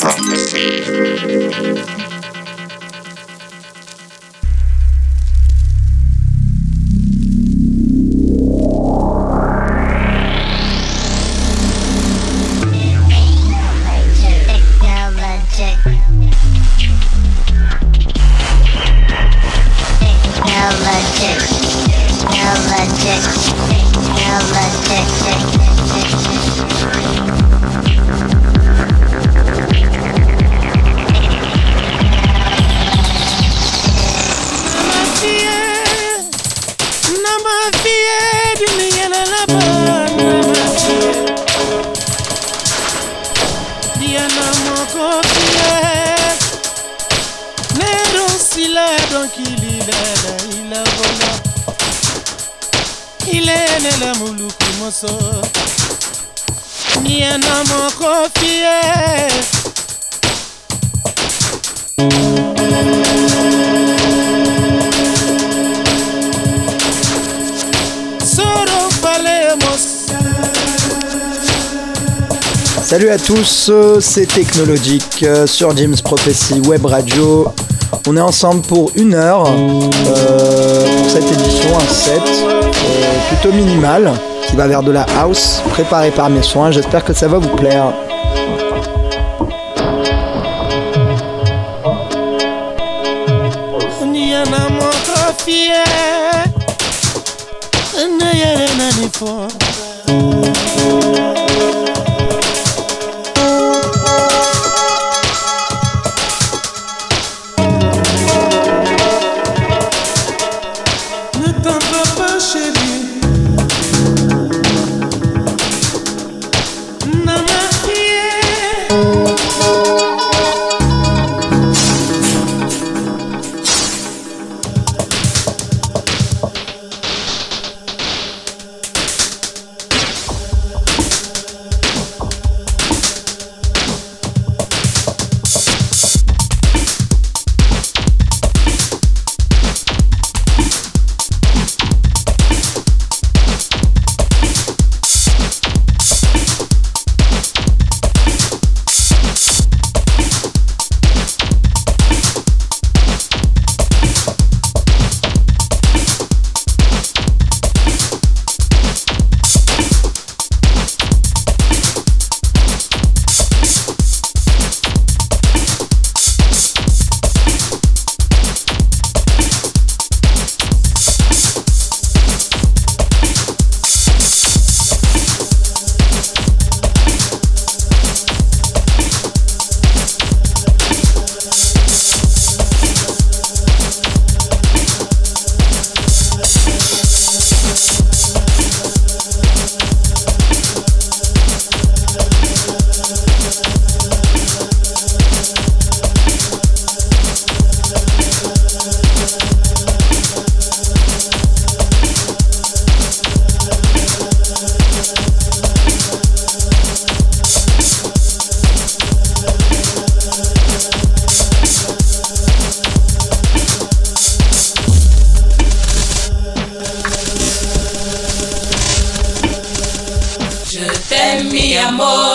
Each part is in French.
Prophecy. Tous, c'est Technologique euh, sur James Prophecy Web Radio. On est ensemble pour une heure euh, pour cette édition, un set euh, plutôt minimal qui va vers de la house préparé par mes soins. J'espère que ça va vous plaire. amor.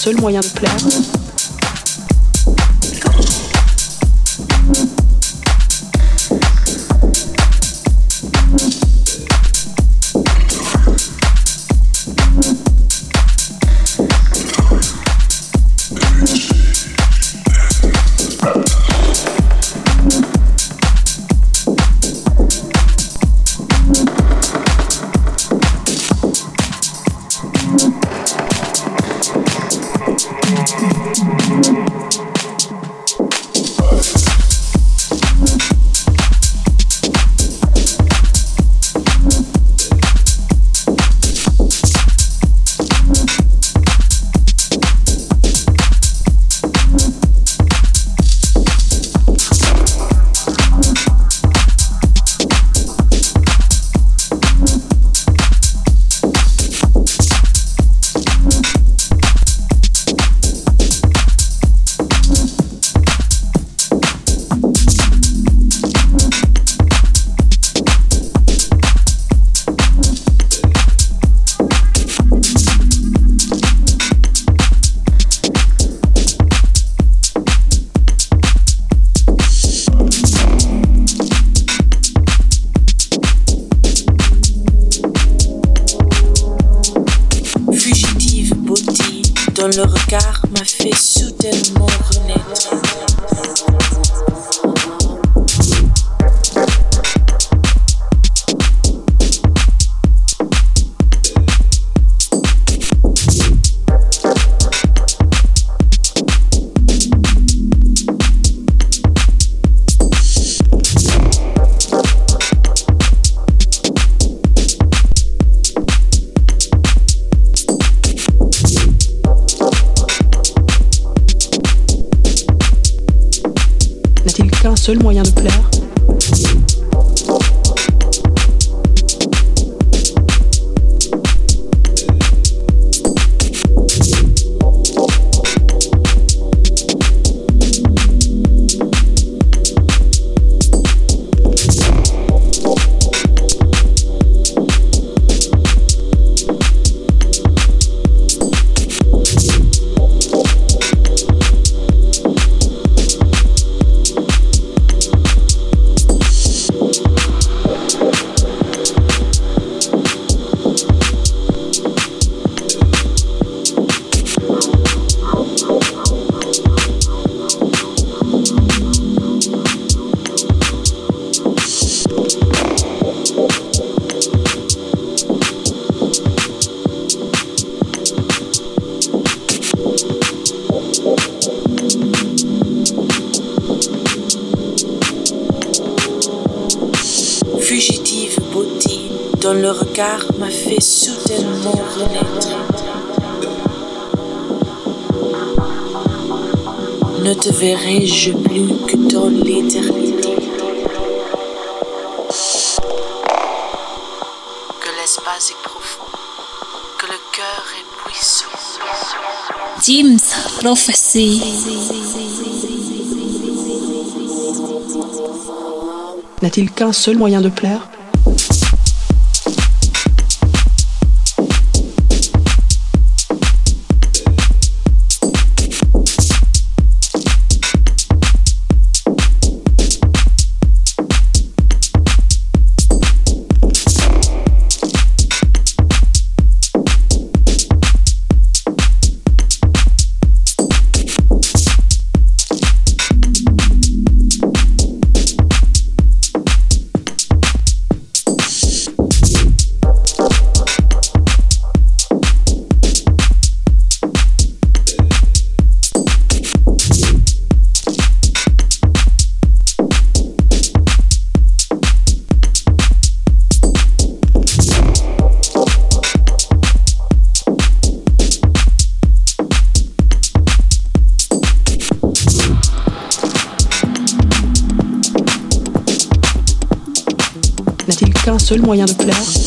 Seul moyen de plaire. dont le regard m'a fait soudainement renaître. Seul moyen de plaire verrai-je plus que dans l'éternité. Que l'espace est profond, que le cœur est puissant. James Prophecy. N'a-t-il qu'un seul moyen de plaire? Seul moyen de plaire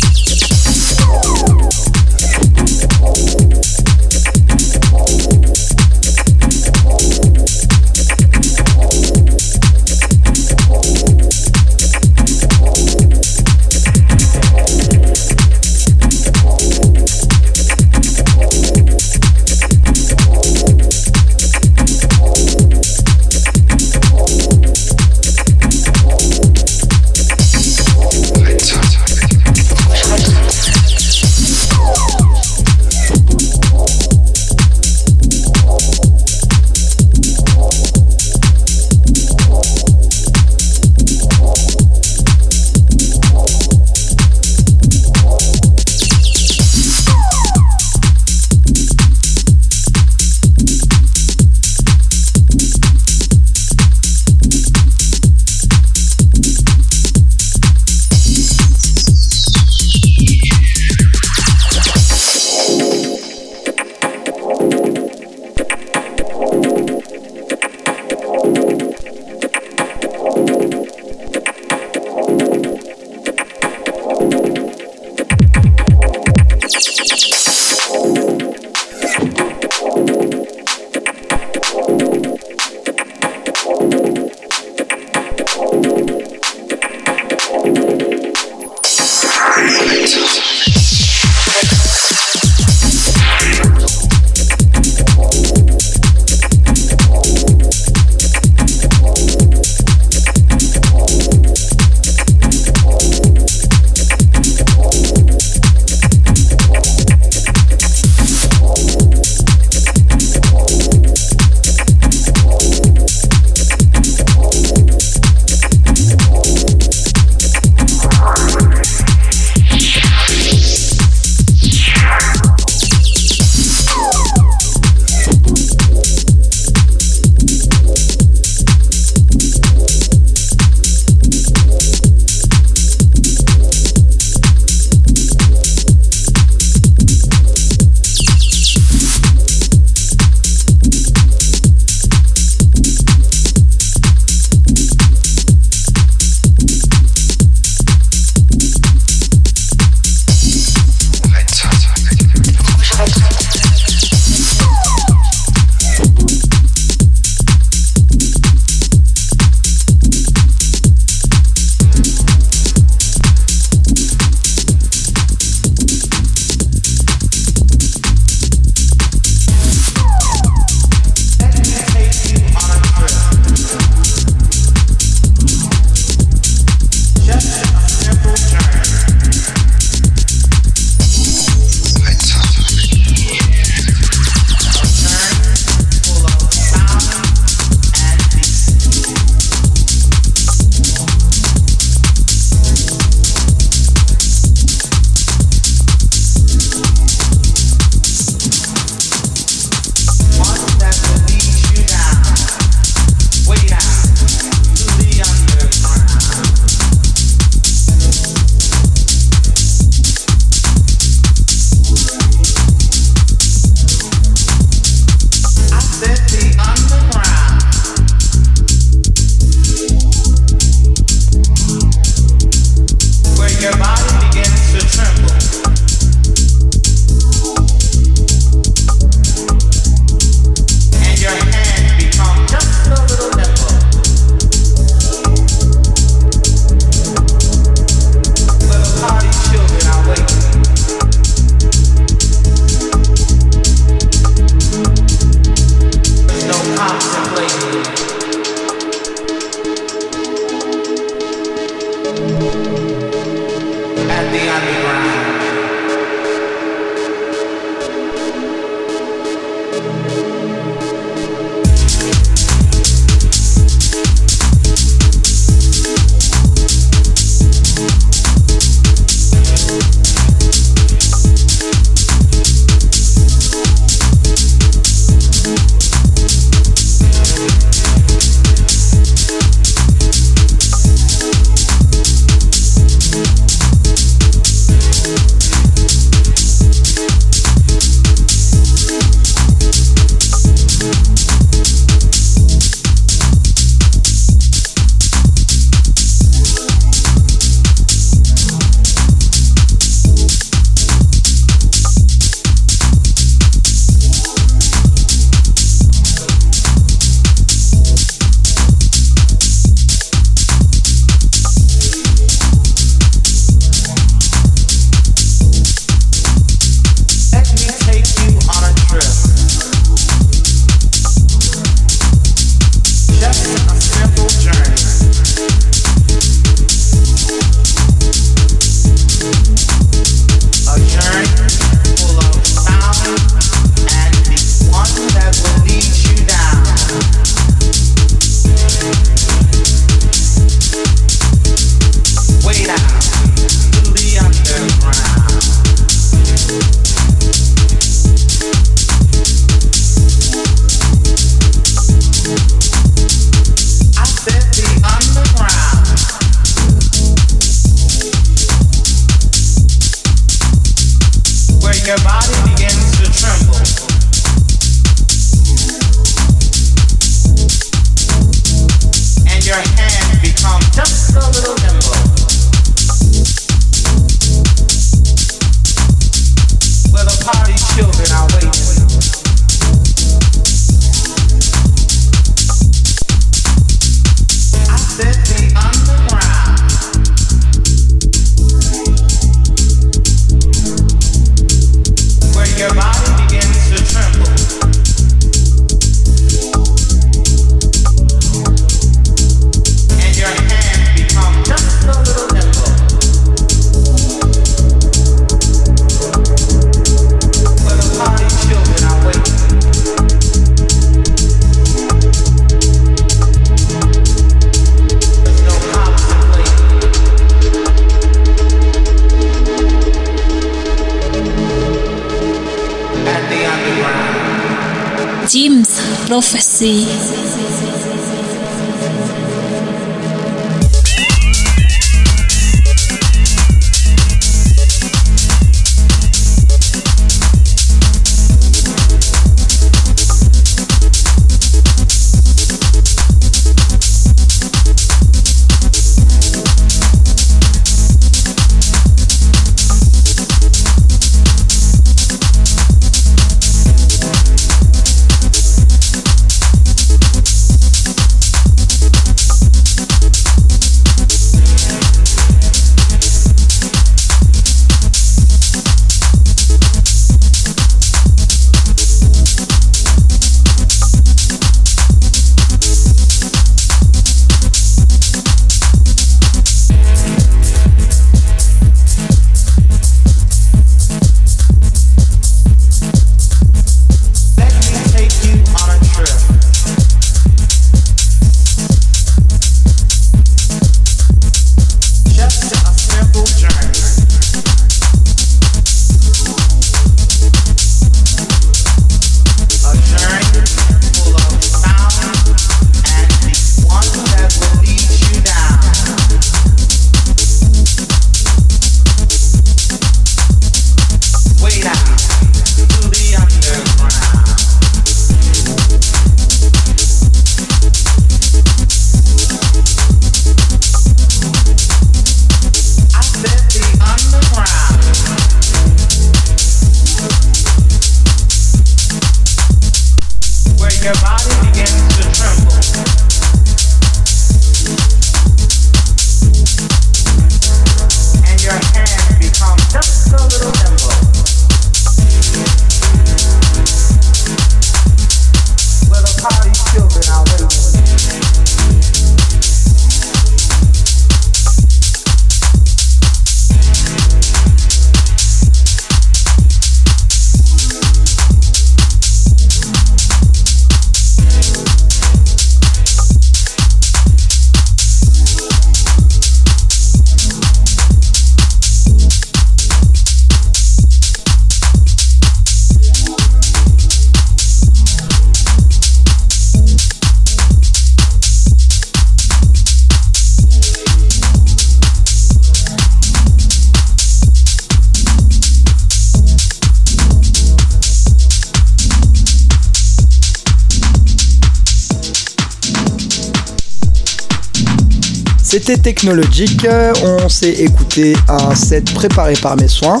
Technologique, on s'est écouté un set préparé par mes soins.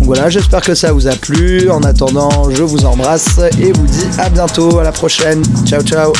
Voilà, j'espère que ça vous a plu. En attendant, je vous embrasse et vous dis à bientôt, à la prochaine. Ciao ciao